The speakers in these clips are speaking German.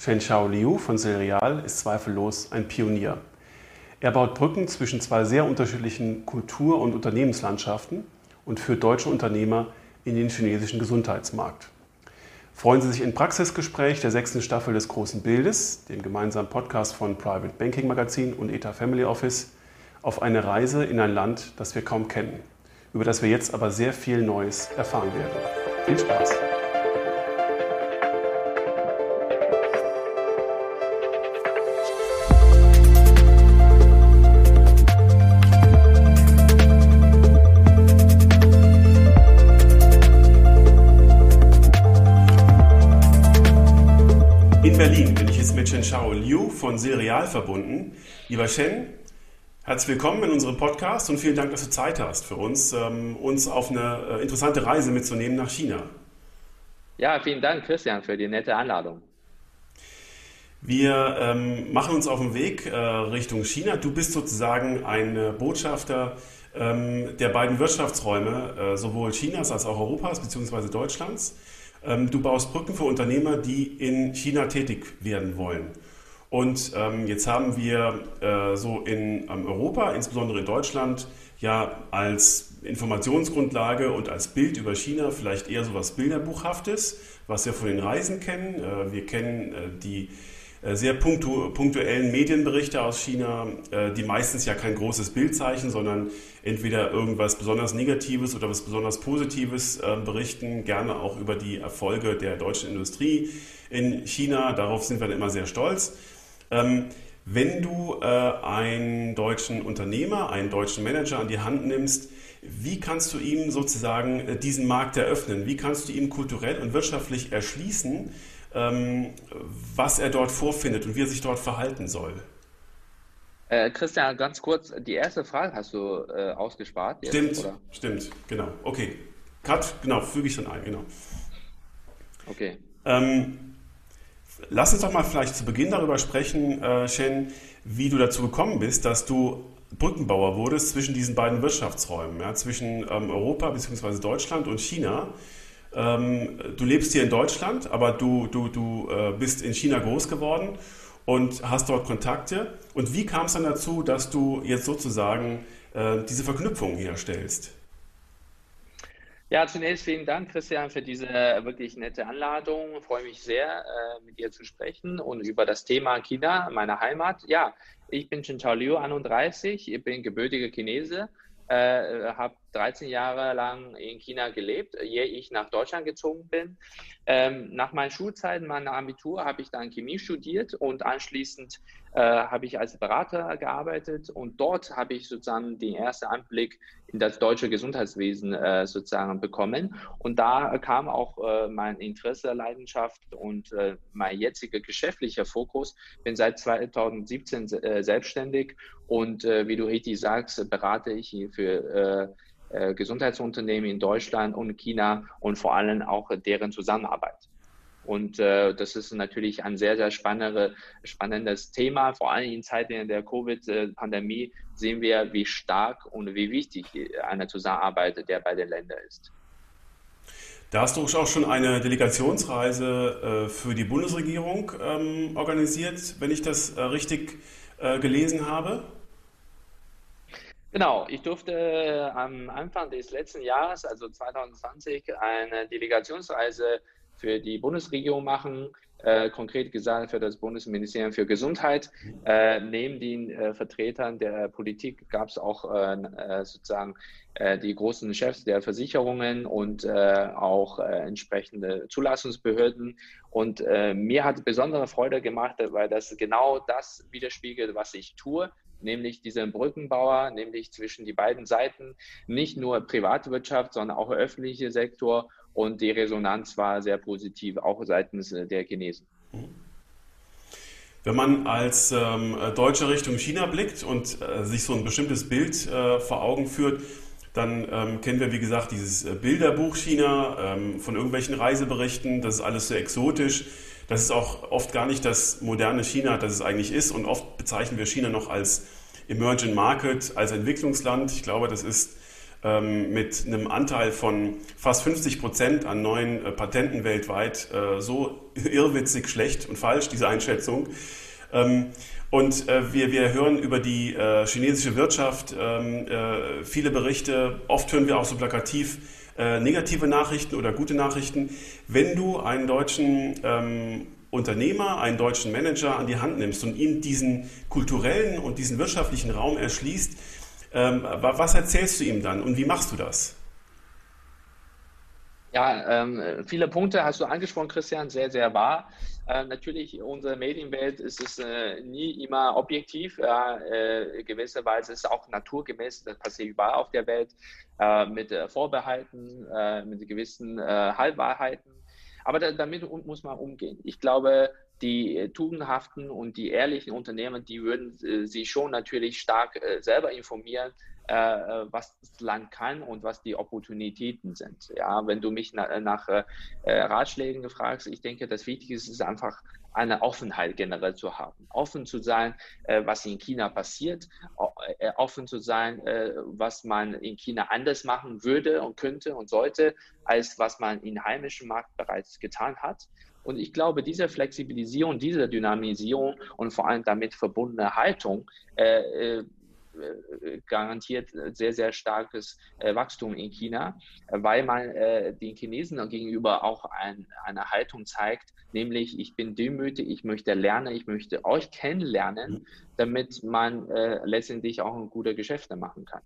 Shen Shao Liu von Serial ist zweifellos ein Pionier. Er baut Brücken zwischen zwei sehr unterschiedlichen Kultur- und Unternehmenslandschaften und führt deutsche Unternehmer in den chinesischen Gesundheitsmarkt. Freuen Sie sich in Praxisgespräch der sechsten Staffel des Großen Bildes, dem gemeinsamen Podcast von Private Banking Magazin und ETA Family Office, auf eine Reise in ein Land, das wir kaum kennen, über das wir jetzt aber sehr viel Neues erfahren werden. Viel Spaß! Von Serial verbunden. Lieber Shen, herzlich willkommen in unserem Podcast und vielen Dank, dass du Zeit hast für uns, ähm, uns auf eine äh, interessante Reise mitzunehmen nach China. Ja, vielen Dank, Christian, für die nette Einladung. Wir ähm, machen uns auf den Weg äh, Richtung China. Du bist sozusagen ein äh, Botschafter ähm, der beiden Wirtschaftsräume, äh, sowohl Chinas als auch Europas bzw. Deutschlands. Ähm, du baust Brücken für Unternehmer, die in China tätig werden wollen. Und ähm, jetzt haben wir äh, so in ähm, Europa, insbesondere in Deutschland, ja als Informationsgrundlage und als Bild über China vielleicht eher so was Bilderbuchhaftes, was wir von den Reisen kennen. Äh, wir kennen äh, die sehr punktu punktuellen Medienberichte aus China, äh, die meistens ja kein großes Bild zeichnen, sondern entweder irgendwas besonders Negatives oder was besonders Positives äh, berichten, gerne auch über die Erfolge der deutschen Industrie in China. Darauf sind wir dann immer sehr stolz. Ähm, wenn du äh, einen deutschen Unternehmer, einen deutschen Manager an die Hand nimmst, wie kannst du ihm sozusagen äh, diesen Markt eröffnen? Wie kannst du ihm kulturell und wirtschaftlich erschließen, was er dort vorfindet und wie er sich dort verhalten soll? Äh, Christian, ganz kurz, die erste Frage hast du äh, ausgespart. Jetzt, stimmt, oder? stimmt, genau. Okay. Cut, genau, füge ich dann ein, genau. Okay. Ähm, Lass uns doch mal vielleicht zu Beginn darüber sprechen, äh, Shen, wie du dazu gekommen bist, dass du Brückenbauer wurdest zwischen diesen beiden Wirtschaftsräumen, ja, zwischen ähm, Europa bzw. Deutschland und China. Ähm, du lebst hier in Deutschland, aber du, du, du äh, bist in China groß geworden und hast dort Kontakte. Und wie kam es dann dazu, dass du jetzt sozusagen äh, diese Verknüpfung herstellst? Ja, zunächst vielen Dank, Christian, für diese wirklich nette Anladung. Ich freue mich sehr, äh, mit dir zu sprechen und über das Thema China, meine Heimat. Ja, ich bin Chen Liu, 31, ich bin gebürtiger Chinese, äh, habe 13 Jahre lang in China gelebt, ehe ich nach Deutschland gezogen bin. Ähm, nach meinen Schulzeiten, meiner Abitur, habe ich dann Chemie studiert und anschließend äh, habe ich als Berater gearbeitet und dort habe ich sozusagen den ersten Anblick in das deutsche Gesundheitswesen äh, sozusagen bekommen. Und da kam auch äh, mein Interesse, Leidenschaft und äh, mein jetziger geschäftlicher Fokus. Bin seit 2017 äh, selbstständig und äh, wie du richtig sagst, berate ich für äh, Gesundheitsunternehmen in Deutschland und China und vor allem auch deren Zusammenarbeit. Und äh, das ist natürlich ein sehr, sehr spannende, spannendes Thema. Vor allem in Zeiten der Covid-Pandemie sehen wir, wie stark und wie wichtig eine Zusammenarbeit der beiden Länder ist. Da hast du auch schon eine Delegationsreise äh, für die Bundesregierung ähm, organisiert, wenn ich das äh, richtig äh, gelesen habe. Genau, ich durfte äh, am Anfang des letzten Jahres, also 2020, eine Delegationsreise für die Bundesregierung machen, äh, konkret gesagt für das Bundesministerium für Gesundheit. Äh, neben den äh, Vertretern der Politik gab es auch äh, äh, sozusagen die großen Chefs der Versicherungen und auch entsprechende Zulassungsbehörden. Und mir hat besondere Freude gemacht, weil das genau das widerspiegelt, was ich tue nämlich diesen Brückenbauer, nämlich zwischen die beiden Seiten, nicht nur Privatwirtschaft, sondern auch öffentlicher Sektor. Und die Resonanz war sehr positiv, auch seitens äh, der Chinesen. Wenn man als ähm, Deutsche Richtung China blickt und äh, sich so ein bestimmtes Bild äh, vor Augen führt, dann ähm, kennen wir, wie gesagt, dieses äh, Bilderbuch China ähm, von irgendwelchen Reiseberichten. Das ist alles so exotisch. Das ist auch oft gar nicht das moderne China, das es eigentlich ist. Und oft bezeichnen wir China noch als Emerging Market, als Entwicklungsland. Ich glaube, das ist ähm, mit einem Anteil von fast 50 Prozent an neuen äh, Patenten weltweit äh, so irrwitzig schlecht und falsch, diese Einschätzung. Ähm, und äh, wir, wir hören über die äh, chinesische Wirtschaft ähm, äh, viele Berichte. Oft hören wir auch so plakativ äh, negative Nachrichten oder gute Nachrichten. Wenn du einen deutschen ähm, Unternehmer, einen deutschen Manager an die Hand nimmst und ihm diesen kulturellen und diesen wirtschaftlichen Raum erschließt, ähm, was erzählst du ihm dann und wie machst du das? Ja, ähm, viele Punkte hast du angesprochen, Christian, sehr, sehr wahr. Äh, natürlich, unsere Medienwelt ist es äh, nie immer objektiv. Äh, gewisserweise ist es auch naturgemäß, das passiert überall auf der Welt, äh, mit äh, Vorbehalten, äh, mit gewissen Halbwahrheiten. Aber da, damit muss man umgehen. Ich glaube, die tugendhaften und die ehrlichen Unternehmen, die würden sich schon natürlich stark selber informieren, äh, was das Land kann und was die Opportunitäten sind. Ja, wenn du mich na, nach äh, Ratschlägen fragst, ich denke, das Wichtigste ist einfach eine Offenheit generell zu haben. Offen zu sein, äh, was in China passiert, äh, offen zu sein, äh, was man in China anders machen würde und könnte und sollte, als was man im heimischen Markt bereits getan hat. Und ich glaube, diese Flexibilisierung, diese Dynamisierung und vor allem damit verbundene Haltung äh, äh, garantiert sehr, sehr starkes äh, Wachstum in China, weil man äh, den Chinesen gegenüber auch ein, eine Haltung zeigt, nämlich ich bin demütig, ich möchte lernen, ich möchte euch kennenlernen, mhm. damit man letztendlich auch gute Geschäfte machen kann.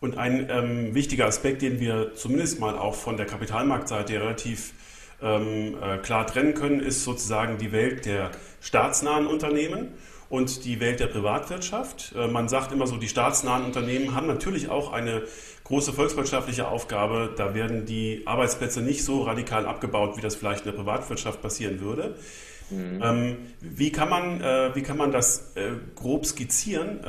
Und ein ähm, wichtiger Aspekt, den wir zumindest mal auch von der Kapitalmarktseite relativ ähm, äh, klar trennen können, ist sozusagen die Welt der staatsnahen Unternehmen und die Welt der Privatwirtschaft. Äh, man sagt immer so, die staatsnahen Unternehmen haben natürlich auch eine große volkswirtschaftliche Aufgabe. Da werden die Arbeitsplätze nicht so radikal abgebaut, wie das vielleicht in der Privatwirtschaft passieren würde. Mhm. Ähm, wie, kann man, äh, wie kann man das äh, grob skizzieren,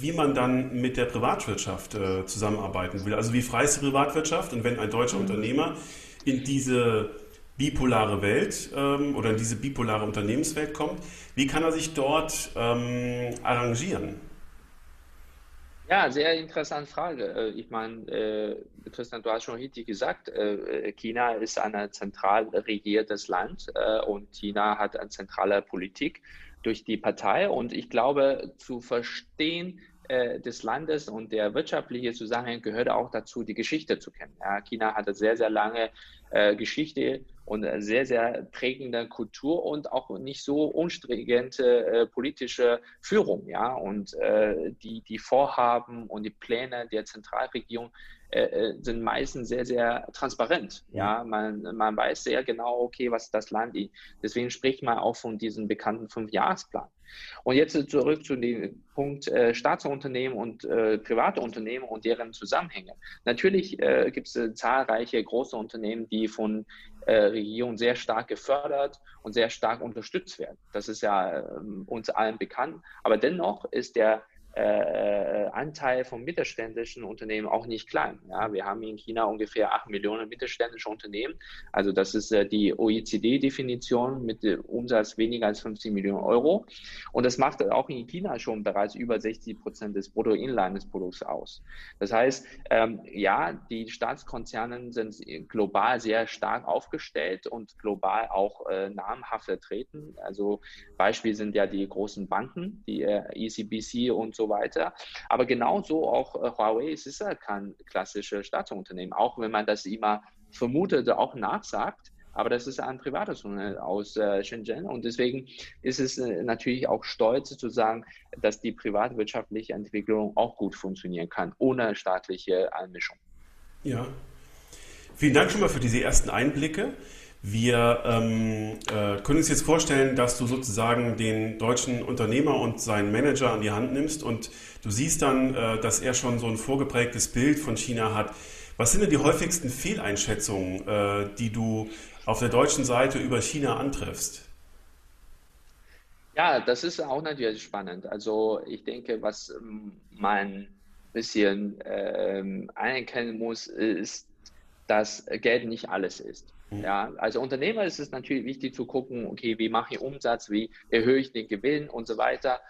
wie man dann mit der Privatwirtschaft zusammenarbeiten will? Also wie frei ist die Privatwirtschaft und wenn ein deutscher mhm. Unternehmer in diese bipolare Welt ähm, oder in diese bipolare Unternehmenswelt kommt, wie kann er sich dort ähm, arrangieren? Ja, sehr interessante Frage. Äh, ich meine, äh, Christian, du hast schon richtig gesagt, äh, China ist ein zentral regiertes Land äh, und China hat eine zentrale Politik durch die Partei. Und ich glaube, zu verstehen, äh, des Landes und der wirtschaftliche Zusammenhang gehört auch dazu, die Geschichte zu kennen. Ja, China hatte sehr, sehr lange äh, Geschichte und sehr, sehr prägende Kultur und auch nicht so unstringente äh, politische Führung. Ja, und äh, die, die Vorhaben und die Pläne der Zentralregierung äh, äh, sind meistens sehr, sehr transparent. Ja, man, man weiß sehr genau, okay, was das Land ist. Deswegen spricht man auch von diesem bekannten Fünfjahresplan. Und jetzt zurück zu dem Punkt äh, Staatsunternehmen und äh, private Unternehmen und deren Zusammenhänge. Natürlich äh, gibt es äh, zahlreiche große Unternehmen, die von äh, Regierungen sehr stark gefördert und sehr stark unterstützt werden. Das ist ja ähm, uns allen bekannt. Aber dennoch ist der äh, Anteil von mittelständischen Unternehmen auch nicht klein. Ja, wir haben in China ungefähr 8 Millionen mittelständische Unternehmen. Also das ist äh, die OECD-Definition mit äh, Umsatz weniger als 50 Millionen Euro. Und das macht auch in China schon bereits über 60 Prozent des Bruttoinlandesprodukts aus. Das heißt, ähm, ja, die Staatskonzerne sind global sehr stark aufgestellt und global auch äh, namhaft vertreten. Also Beispiel sind ja die großen Banken, die äh, ECBC und so so weiter. Aber genauso auch äh, Huawei ist ja kein klassisches Staatsunternehmen, auch wenn man das immer vermutet, auch nachsagt. Aber das ist ein privates Unternehmen aus äh, Shenzhen und deswegen ist es äh, natürlich auch stolz zu sagen, dass die privatwirtschaftliche Entwicklung auch gut funktionieren kann, ohne staatliche Einmischung. Ja. Vielen Dank schon mal für diese ersten Einblicke. Wir ähm, äh, können uns jetzt vorstellen, dass du sozusagen den deutschen Unternehmer und seinen Manager an die Hand nimmst und du siehst dann, äh, dass er schon so ein vorgeprägtes Bild von China hat. Was sind denn die häufigsten Fehleinschätzungen, äh, die du auf der deutschen Seite über China antriffst? Ja, das ist auch natürlich spannend. Also ich denke, was ähm, man ein bisschen ähm, anerkennen muss, ist, dass Geld nicht alles ist. Mhm. Ja, als Unternehmer ist es natürlich wichtig zu gucken, okay, wie mache ich Umsatz, wie erhöhe ich den Gewinn und so weiter.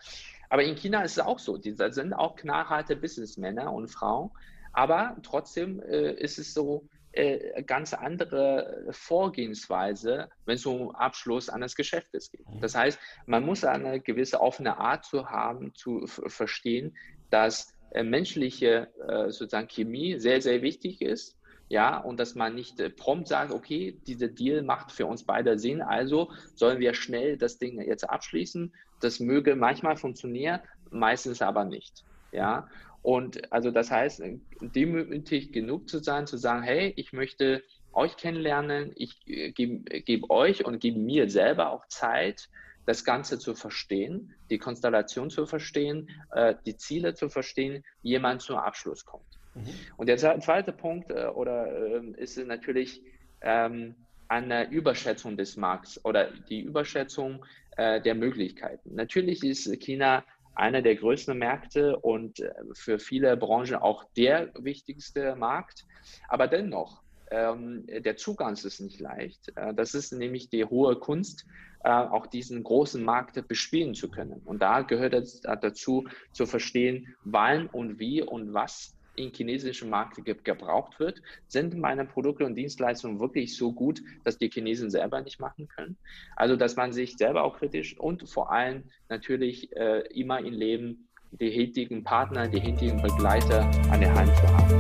Aber in China ist es auch so, da sind auch knallharte Businessmänner und Frauen, Aber trotzdem äh, ist es so, äh, ganz andere Vorgehensweise, wenn es um Abschluss eines Geschäftes geht. Mhm. Das heißt, man muss eine gewisse offene Art zu haben, zu verstehen, dass äh, menschliche äh, sozusagen Chemie sehr, sehr wichtig ist. Ja, und dass man nicht äh, prompt sagt, okay, dieser Deal macht für uns beide Sinn, also sollen wir schnell das Ding jetzt abschließen. Das möge manchmal funktionieren, meistens aber nicht. Ja, und also das heißt, demütig genug zu sein, zu sagen, hey, ich möchte euch kennenlernen, ich äh, gebe geb euch und gebe mir selber auch Zeit, das Ganze zu verstehen, die Konstellation zu verstehen, äh, die Ziele zu verstehen, jemand zum Abschluss kommt. Mhm. Und der zweite Punkt äh, oder äh, ist natürlich ähm, eine Überschätzung des Markts oder die Überschätzung äh, der Möglichkeiten. Natürlich ist China einer der größten Märkte und äh, für viele Branchen auch der wichtigste Markt. Aber dennoch, ähm, der Zugang ist nicht leicht. Äh, das ist nämlich die hohe Kunst, äh, auch diesen großen Markt bespielen zu können. Und da gehört es dazu, zu verstehen, wann und wie und was im chinesischen Markt ge gebraucht wird, sind meine Produkte und Dienstleistungen wirklich so gut, dass die Chinesen selber nicht machen können. Also, dass man sich selber auch kritisch und vor allem natürlich äh, immer im Leben die richtigen Partner, die richtigen Begleiter an der Hand zu haben.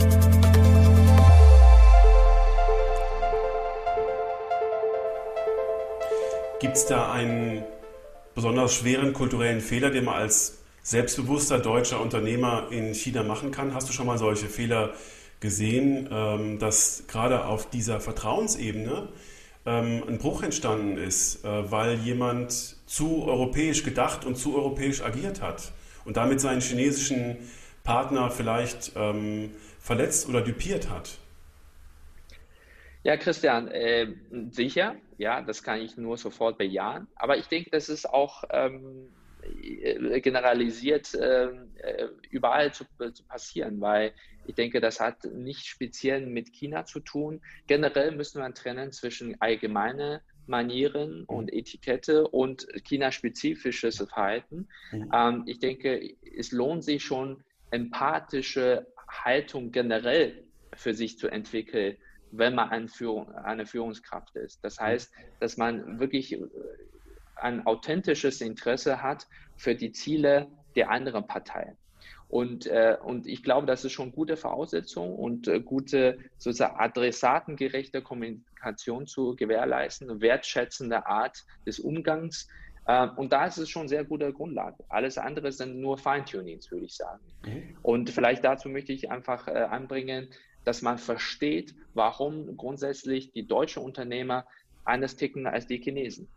Gibt es da einen besonders schweren kulturellen Fehler, den man als selbstbewusster deutscher Unternehmer in China machen kann. Hast du schon mal solche Fehler gesehen, ähm, dass gerade auf dieser Vertrauensebene ähm, ein Bruch entstanden ist, äh, weil jemand zu europäisch gedacht und zu europäisch agiert hat und damit seinen chinesischen Partner vielleicht ähm, verletzt oder düpiert hat? Ja, Christian, äh, sicher, ja, das kann ich nur sofort bejahen. Aber ich denke, das ist auch ähm, äh, generalisiert ähm, äh, überall zu, äh, zu, passieren, weil ich denke, das hat nicht speziell mit China zu tun. Generell müssen wir trennen zwischen allgemeine Manieren mhm. und Etikette und China-spezifisches Verhalten. Mhm. Ähm, ich denke, es lohnt sich schon, empathische Haltung generell für sich zu entwickeln, wenn man eine, Führung, eine Führungskraft ist. Das mhm. heißt, dass man wirklich ein authentisches Interesse hat für die Ziele der anderen Partei. Und, äh, und ich glaube, das ist schon gute Voraussetzung und äh, gute sozusagen adressatengerechte Kommunikation zu gewährleisten, wertschätzende Art des Umgangs. Äh, und da ist es schon sehr gute Grundlage. Alles andere sind nur Feintunings, würde ich sagen. Mhm. Und vielleicht dazu möchte ich einfach äh, anbringen, dass man versteht, warum grundsätzlich die deutschen Unternehmer anders ticken als die Chinesen.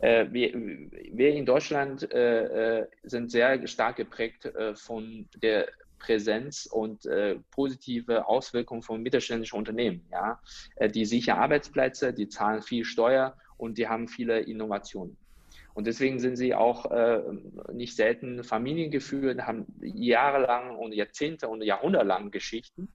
Äh, wir, wir, in Deutschland äh, äh, sind sehr stark geprägt äh, von der Präsenz und äh, positive Auswirkungen von mittelständischen Unternehmen. Ja? Äh, die sichern Arbeitsplätze, die zahlen viel Steuer und die haben viele Innovationen. Und deswegen sind sie auch nicht selten familiengeführt, haben jahrelang und Jahrzehnte und Jahrhundertelang Geschichten.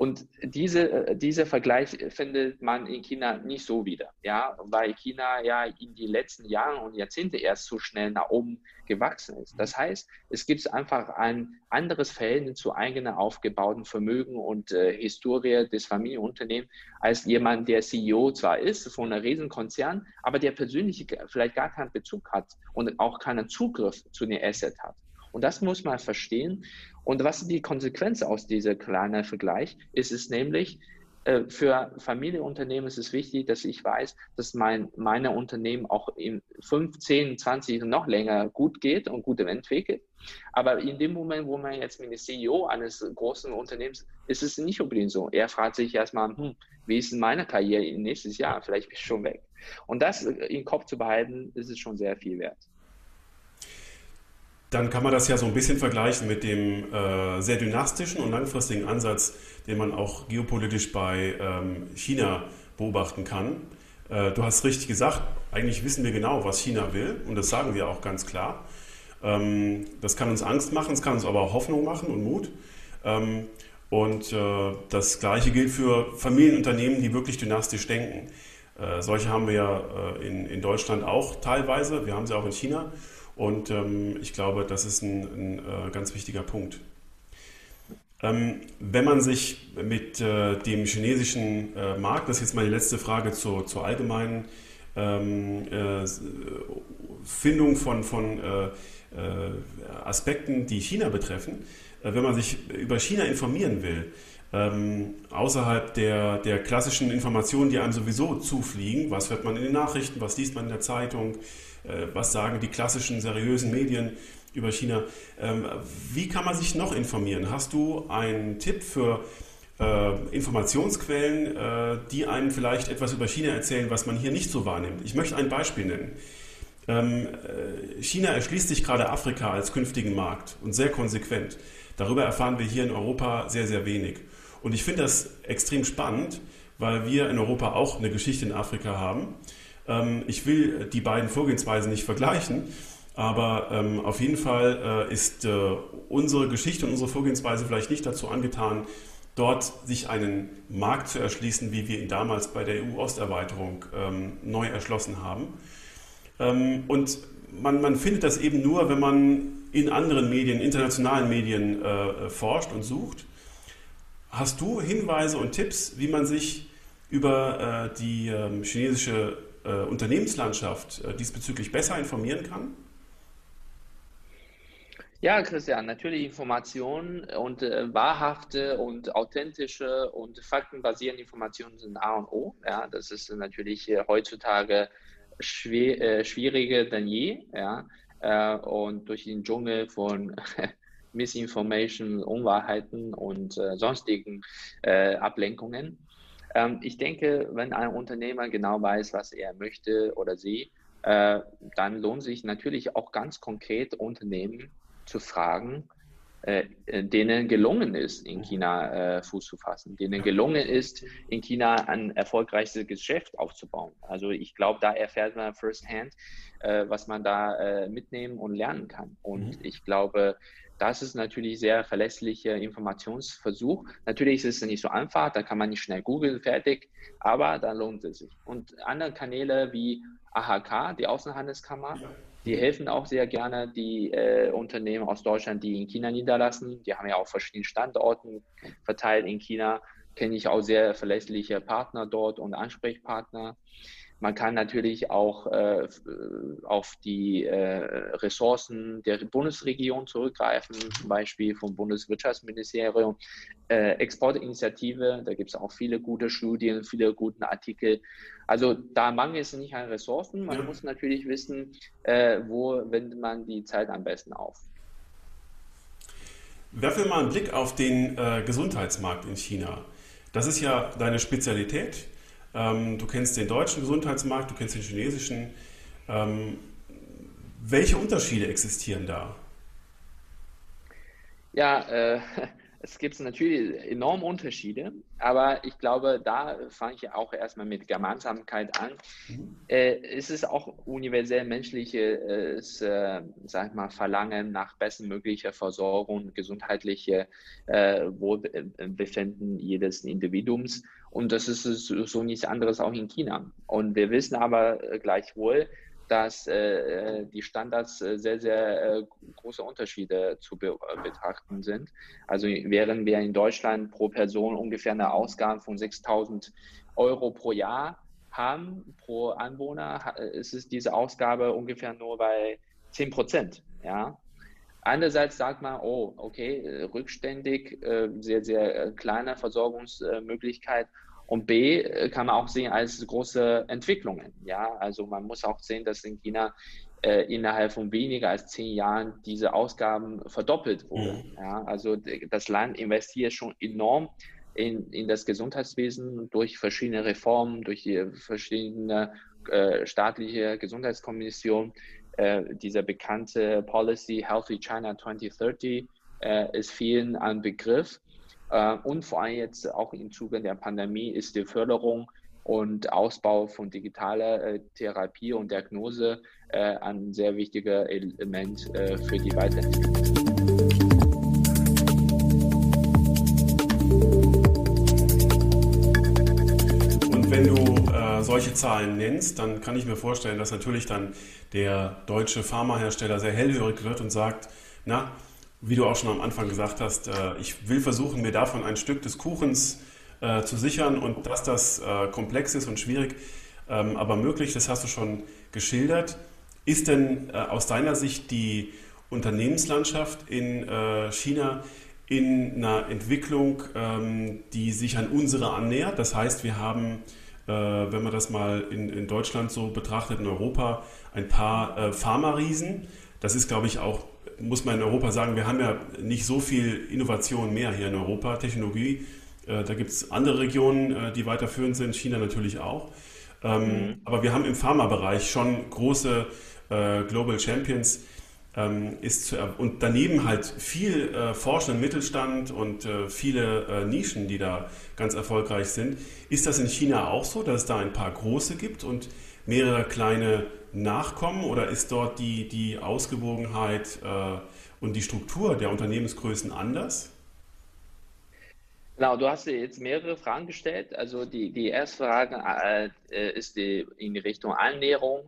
Und diese, äh, dieser Vergleich findet man in China nicht so wieder, ja, weil China ja in den letzten Jahren und Jahrzehnten erst so schnell nach oben gewachsen ist. Das heißt, es gibt einfach ein anderes Verhältnis zu eigenen aufgebauten Vermögen und äh, Historie des Familienunternehmens als jemand, der CEO zwar ist von einem Riesenkonzern, aber der persönlich vielleicht gar keinen Bezug hat und auch keinen Zugriff zu den Asset hat. Und das muss man verstehen. Und was ist die Konsequenz aus dieser kleinen Vergleich? Ist es nämlich, äh, für Familienunternehmen ist es wichtig, dass ich weiß, dass mein meine Unternehmen auch in 15, 20 noch länger gut geht und gut entwickelt. Aber in dem Moment, wo man jetzt mit dem CEO eines großen Unternehmens, ist es nicht unbedingt so. Er fragt sich erstmal, hm, wie ist meine Karriere nächstes Jahr? Vielleicht bin ich schon weg. Und das im Kopf zu behalten, ist es schon sehr viel wert dann kann man das ja so ein bisschen vergleichen mit dem äh, sehr dynastischen und langfristigen Ansatz, den man auch geopolitisch bei ähm, China beobachten kann. Äh, du hast richtig gesagt, eigentlich wissen wir genau, was China will und das sagen wir auch ganz klar. Ähm, das kann uns Angst machen, es kann uns aber auch Hoffnung machen und Mut. Ähm, und äh, das Gleiche gilt für Familienunternehmen, die wirklich dynastisch denken. Äh, solche haben wir ja äh, in, in Deutschland auch teilweise, wir haben sie auch in China. Und ähm, ich glaube, das ist ein, ein äh, ganz wichtiger Punkt. Ähm, wenn man sich mit äh, dem chinesischen äh, Markt, das ist jetzt meine letzte Frage zur, zur allgemeinen ähm, äh, Findung von, von äh, äh, Aspekten, die China betreffen, wenn man sich über China informieren will, ähm, außerhalb der, der klassischen Informationen, die einem sowieso zufliegen, was hört man in den Nachrichten, was liest man in der Zeitung, was sagen die klassischen seriösen Medien, über China. Ähm, wie kann man sich noch informieren? Hast du einen Tipp für äh, Informationsquellen, äh, die einem vielleicht etwas über China erzählen, was man hier nicht so wahrnimmt? Ich möchte ein Beispiel nennen. Ähm, äh, China erschließt sich gerade Afrika als künftigen Markt und sehr konsequent. Darüber erfahren wir hier in Europa sehr, sehr wenig. Und ich finde das extrem spannend, weil wir in Europa auch eine Geschichte in Afrika haben. Ähm, ich will die beiden Vorgehensweisen nicht vergleichen, aber ähm, auf jeden Fall äh, ist äh, unsere Geschichte und unsere Vorgehensweise vielleicht nicht dazu angetan, dort sich einen Markt zu erschließen, wie wir ihn damals bei der EU-Osterweiterung ähm, neu erschlossen haben. Ähm, und man, man, findet das eben nur, wenn man in anderen Medien, internationalen Medien äh, forscht und sucht. Hast du Hinweise und Tipps, wie man sich über äh, die ähm, chinesische äh, Unternehmenslandschaft äh, diesbezüglich besser informieren kann? Ja, Christian, natürlich Informationen und äh, wahrhafte und authentische und faktenbasierende Informationen sind A und O. Ja, das ist natürlich äh, heutzutage schwer, äh, schwieriger denn je. Ja, äh, und durch den Dschungel von Misinformation, Unwahrheiten und äh, sonstigen äh, Ablenkungen. Ähm, ich denke, wenn ein Unternehmer genau weiß, was er möchte oder sie, dann lohnt sich natürlich auch ganz konkret Unternehmen zu fragen, äh, äh, denen gelungen ist, in China äh, Fuß zu fassen, denen gelungen ist, in China ein erfolgreiches Geschäft aufzubauen. Also ich glaube, da erfährt man firsthand, äh, was man da äh, mitnehmen und lernen kann. Und mhm. ich glaube, das ist natürlich sehr verlässlicher Informationsversuch. Natürlich ist es nicht so einfach, da kann man nicht schnell googeln, fertig, aber da lohnt es sich. Und andere Kanäle wie AHK, die Außenhandelskammer, die helfen auch sehr gerne, die äh, Unternehmen aus Deutschland, die in China niederlassen. Die haben ja auch verschiedene Standorten verteilt in China. Kenne ich auch sehr verlässliche Partner dort und Ansprechpartner. Man kann natürlich auch äh, auf die äh, Ressourcen der Bundesregierung zurückgreifen, zum Beispiel vom Bundeswirtschaftsministerium. Äh, Exportinitiative, da gibt es auch viele gute Studien, viele gute Artikel. Also da mangelt es nicht an Ressourcen. Man ja. muss natürlich wissen, äh, wo wendet man die Zeit am besten auf. Werfen wir mal einen Blick auf den äh, Gesundheitsmarkt in China. Das ist ja deine Spezialität. Ähm, du kennst den deutschen Gesundheitsmarkt, du kennst den chinesischen. Ähm, welche Unterschiede existieren da? Ja, äh, es gibt natürlich enorme Unterschiede, aber ich glaube, da fange ich auch erstmal mit Gemeinsamkeit an. Mhm. Äh, es ist auch universell menschliches, äh, sag mal, Verlangen nach bestmöglicher Versorgung, gesundheitliche äh, Wohlbefinden jedes Individuums. Und das ist so nichts anderes auch in China. Und wir wissen aber gleichwohl, dass äh, die Standards äh, sehr, sehr äh, große Unterschiede zu be äh, betrachten sind. Also während wir in Deutschland pro Person ungefähr eine Ausgabe von 6.000 Euro pro Jahr haben, pro Anwohner, ist es diese Ausgabe ungefähr nur bei 10 Prozent. Ja? Andererseits sagt man, oh, okay, rückständig, äh, sehr, sehr äh, kleine Versorgungsmöglichkeit und B äh, kann man auch sehen als große Entwicklungen. Ja, also man muss auch sehen, dass in China äh, innerhalb von weniger als zehn Jahren diese Ausgaben verdoppelt wurden. Mhm. Ja, also das Land investiert schon enorm in, in das Gesundheitswesen durch verschiedene Reformen, durch die verschiedene äh, staatliche Gesundheitskommission. Äh, dieser bekannte Policy Healthy China 2030 äh, ist vielen ein Begriff. Äh, und vor allem jetzt auch im Zuge der Pandemie ist die Förderung und Ausbau von digitaler äh, Therapie und Diagnose äh, ein sehr wichtiger Element für die Weiterentwicklung. Solche Zahlen nennst, dann kann ich mir vorstellen, dass natürlich dann der deutsche Pharmahersteller sehr hellhörig wird und sagt, na, wie du auch schon am Anfang gesagt hast, äh, ich will versuchen, mir davon ein Stück des Kuchens äh, zu sichern und dass das äh, komplex ist und schwierig, ähm, aber möglich, das hast du schon geschildert. Ist denn aus deiner Sicht die Unternehmenslandschaft in China in einer Entwicklung, ähm, die sich an unsere annähert? Das heißt, wir haben, wenn man das mal in, in Deutschland so betrachtet, in Europa, ein paar Pharma-Riesen. Das ist, glaube ich, auch muss man in Europa sagen, wir haben ja nicht so viel Innovation mehr hier in Europa, Technologie. Äh, da gibt es andere Regionen, äh, die weiterführend sind, China natürlich auch. Ähm, mhm. Aber wir haben im Pharmabereich schon große äh, Global Champions. Ähm, ist zu, und daneben halt viel äh, forschenden Mittelstand und äh, viele äh, Nischen, die da ganz erfolgreich sind. Ist das in China auch so, dass es da ein paar große gibt und mehrere kleine nachkommen oder ist dort die, die Ausgewogenheit äh, und die Struktur der Unternehmensgrößen anders? Genau, du hast jetzt mehrere Fragen gestellt. Also die, die erste Frage äh, ist die, in Richtung Annäherung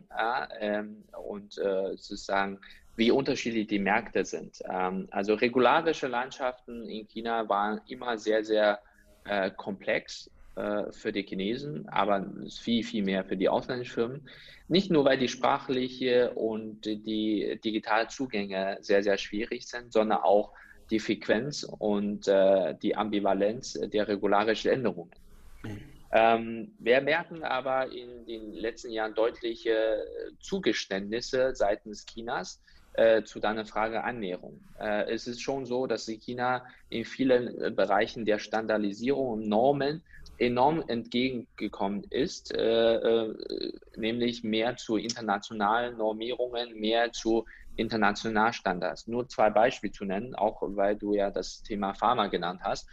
äh, und äh, sozusagen, wie unterschiedlich die Märkte sind. Ähm, also regularische Landschaften in China waren immer sehr, sehr äh, komplex äh, für die Chinesen, aber viel, viel mehr für die ausländischen Firmen. Nicht nur, weil die sprachliche und die digitalen Zugänge sehr, sehr schwierig sind, sondern auch die Frequenz und äh, die Ambivalenz der regularischen Änderungen. Ähm, wir merken aber in den letzten Jahren deutliche Zugeständnisse seitens Chinas äh, zu deiner Frage Annäherung. Äh, es ist schon so, dass China in vielen Bereichen der Standardisierung und Normen enorm entgegengekommen ist, äh, äh, nämlich mehr zu internationalen Normierungen, mehr zu Internationalstandards. Nur zwei Beispiele zu nennen, auch weil du ja das Thema Pharma genannt hast.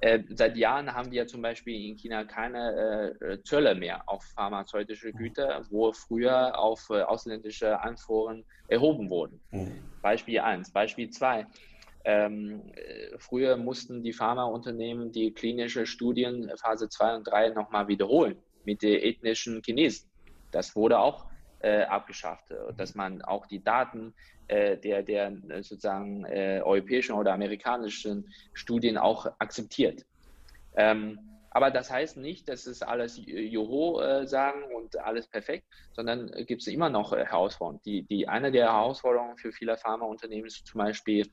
Äh, seit Jahren haben wir zum Beispiel in China keine äh, Zölle mehr auf pharmazeutische Güter, wo früher auf äh, ausländische Anfuhren erhoben wurden. Mhm. Beispiel 1. Beispiel 2. Ähm, äh, früher mussten die Pharmaunternehmen die klinische Studien Phase 2 und 3 nochmal wiederholen mit den ethnischen Chinesen. Das wurde auch äh, abgeschafft, äh, dass man auch die Daten äh, der, der äh, sozusagen äh, europäischen oder amerikanischen Studien auch akzeptiert. Ähm, aber das heißt nicht, dass es alles Joho äh, sagen und alles perfekt, sondern gibt es immer noch Herausforderungen. Die, die, eine der Herausforderungen für viele Pharmaunternehmen ist zum Beispiel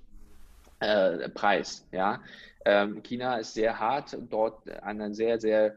Preis. Ja? Ähm, China ist sehr hart, dort einen sehr, sehr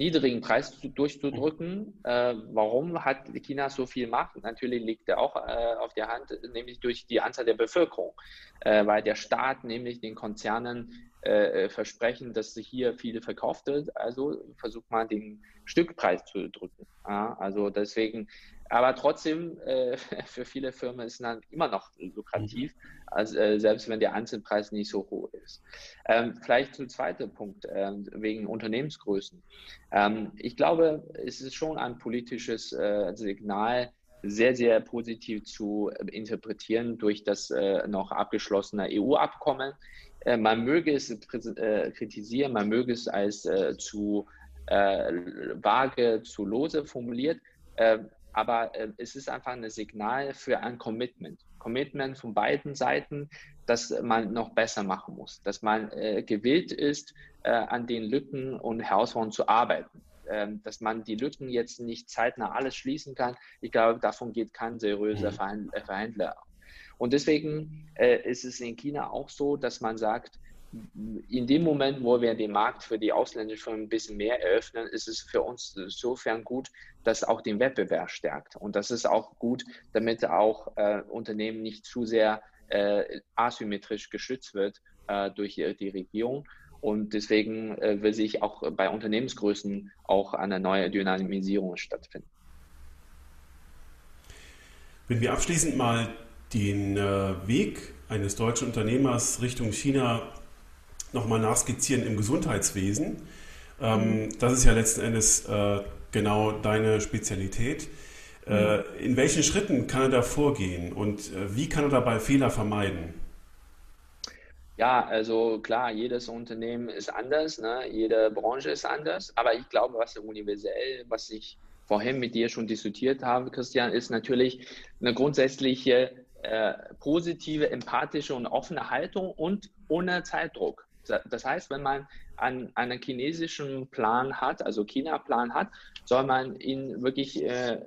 niedrigen Preis durchzudrücken. Äh, warum hat China so viel Macht? Natürlich liegt er auch äh, auf der Hand, nämlich durch die Anzahl der Bevölkerung, äh, weil der Staat nämlich den Konzernen äh, versprechen, dass hier viele verkauft wird. Also versucht man den Stückpreis zu drücken. Ja? Also deswegen aber trotzdem, äh, für viele Firmen ist dann immer noch lukrativ, also, äh, selbst wenn der Einzelpreis nicht so hoch ist. Ähm, vielleicht zum zweiten Punkt, äh, wegen Unternehmensgrößen. Ähm, ich glaube, es ist schon ein politisches äh, Signal, sehr, sehr positiv zu interpretieren durch das äh, noch abgeschlossene EU-Abkommen. Äh, man möge es kritisieren, man möge es als zu vage, zu lose formuliert. Aber äh, es ist einfach ein Signal für ein Commitment. Commitment von beiden Seiten, dass man noch besser machen muss, dass man äh, gewillt ist, äh, an den Lücken und Herausforderungen zu arbeiten. Ähm, dass man die Lücken jetzt nicht zeitnah alles schließen kann. Ich glaube, davon geht kein seriöser mhm. Verhandler. Und deswegen äh, ist es in China auch so, dass man sagt, in dem Moment, wo wir den Markt für die ausländischen Firmen ein bisschen mehr eröffnen, ist es für uns insofern gut, dass auch den Wettbewerb stärkt. Und das ist auch gut, damit auch äh, Unternehmen nicht zu sehr äh, asymmetrisch geschützt wird äh, durch die Regierung. Und deswegen äh, will sich auch bei Unternehmensgrößen auch eine neue Dynamisierung stattfinden. Wenn wir abschließend mal den äh, Weg eines deutschen Unternehmers Richtung China nochmal nachskizzieren im Gesundheitswesen. Ähm, das ist ja letzten Endes äh, genau deine Spezialität. Äh, mhm. in welchen Schritten kann er da vorgehen und wie kann er dabei Fehler vermeiden? Ja, also klar, jedes Unternehmen ist anders, ne? jede Branche ist anders, aber ich glaube, was universell, was ich vorhin mit dir schon diskutiert habe, Christian, ist natürlich eine grundsätzliche äh, positive, empathische und offene Haltung und ohne Zeitdruck. Das heißt, wenn man einen, einen chinesischen Plan hat, also China-Plan hat, soll man ihn wirklich äh,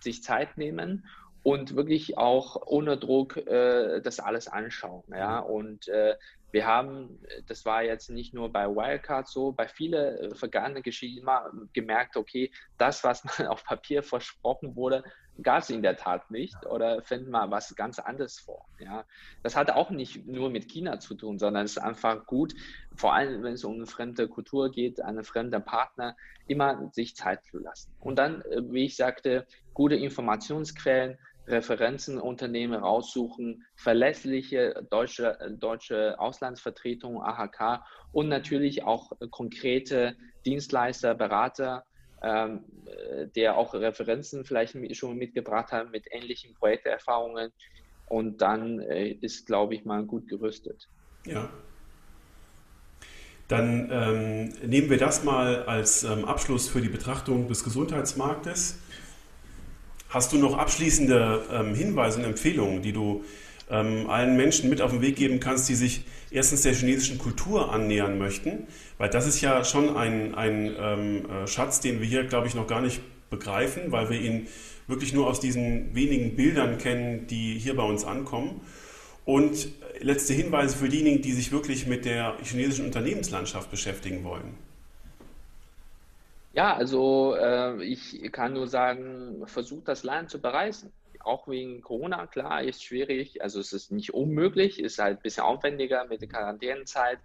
sich Zeit nehmen und wirklich auch ohne Druck äh, das alles anschauen. Ja? Und äh, wir haben, das war jetzt nicht nur bei Wildcard so, bei vielen äh, vergangenen Geschichten immer gemerkt, okay, das, was man auf Papier versprochen wurde, gab es in der Tat nicht oder finden wir was ganz anderes vor. Ja? Das hat auch nicht nur mit China zu tun, sondern es ist einfach gut, vor allem wenn es um eine fremde Kultur geht, einen fremden Partner, immer sich Zeit zu lassen. Und dann, äh, wie ich sagte, gute Informationsquellen, Referenzen Unternehmen raussuchen, verlässliche deutsche, deutsche Auslandsvertretungen, AHK und natürlich auch konkrete Dienstleister, Berater, ähm, der auch Referenzen vielleicht schon mitgebracht hat mit ähnlichen Projekterfahrungen. Und dann äh, ist, glaube ich, mal gut gerüstet. Ja. Dann ähm, nehmen wir das mal als ähm, Abschluss für die Betrachtung des Gesundheitsmarktes. Hast du noch abschließende ähm, Hinweise und Empfehlungen, die du ähm, allen Menschen mit auf den Weg geben kannst, die sich erstens der chinesischen Kultur annähern möchten? Weil das ist ja schon ein, ein ähm, äh, Schatz, den wir hier, glaube ich, noch gar nicht begreifen, weil wir ihn wirklich nur aus diesen wenigen Bildern kennen, die hier bei uns ankommen. Und letzte Hinweise für diejenigen, die sich wirklich mit der chinesischen Unternehmenslandschaft beschäftigen wollen. Ja, also äh, ich kann nur sagen, versucht das Land zu bereisen. Auch wegen Corona, klar, ist schwierig. Also es ist nicht unmöglich, ist halt ein bisschen aufwendiger mit der Quarantänezeit.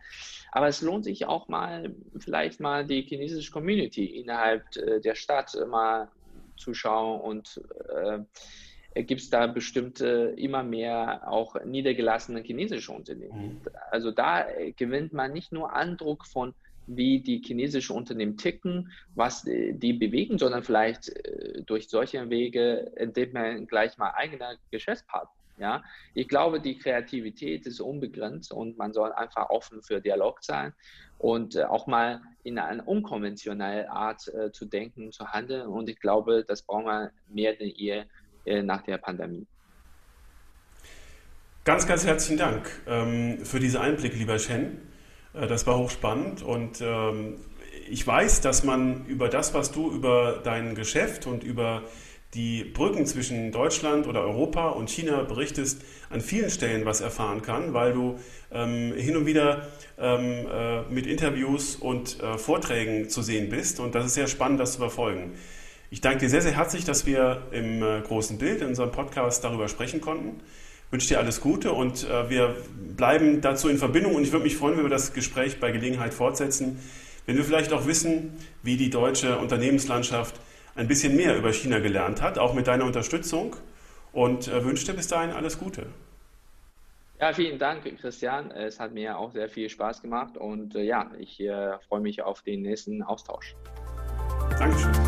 Aber es lohnt sich auch mal, vielleicht mal die chinesische Community innerhalb äh, der Stadt mal zu schauen und äh, gibt es da bestimmte immer mehr auch niedergelassene chinesische Unternehmen. Mhm. Also da gewinnt man nicht nur Eindruck von wie die chinesischen Unternehmen ticken, was die bewegen, sondern vielleicht äh, durch solche Wege entdeckt man gleich mal eigene Geschäftspartner. Ja, ich glaube, die Kreativität ist unbegrenzt und man soll einfach offen für Dialog sein und äh, auch mal in einer unkonventionellen Art äh, zu denken, zu handeln. Und ich glaube, das brauchen wir mehr denn je nach der Pandemie. Ganz, ganz herzlichen Dank ähm, für diese Einblicke, lieber Shen. Äh, das war hochspannend und ähm, ich weiß, dass man über das, was du über dein Geschäft und über die Brücken zwischen Deutschland oder Europa und China berichtest, an vielen Stellen was erfahren kann, weil du ähm, hin und wieder ähm, äh, mit Interviews und äh, Vorträgen zu sehen bist. Und das ist sehr spannend, das zu verfolgen. Ich danke dir sehr, sehr herzlich, dass wir im äh, großen Bild in unserem Podcast darüber sprechen konnten wünsche dir alles Gute und äh, wir bleiben dazu in Verbindung und ich würde mich freuen, wenn wir das Gespräch bei Gelegenheit fortsetzen, wenn wir vielleicht auch wissen, wie die deutsche Unternehmenslandschaft ein bisschen mehr über China gelernt hat, auch mit deiner Unterstützung und äh, wünsche dir bis dahin alles Gute. Ja, vielen Dank, Christian. Es hat mir auch sehr viel Spaß gemacht und äh, ja, ich äh, freue mich auf den nächsten Austausch. Dankeschön.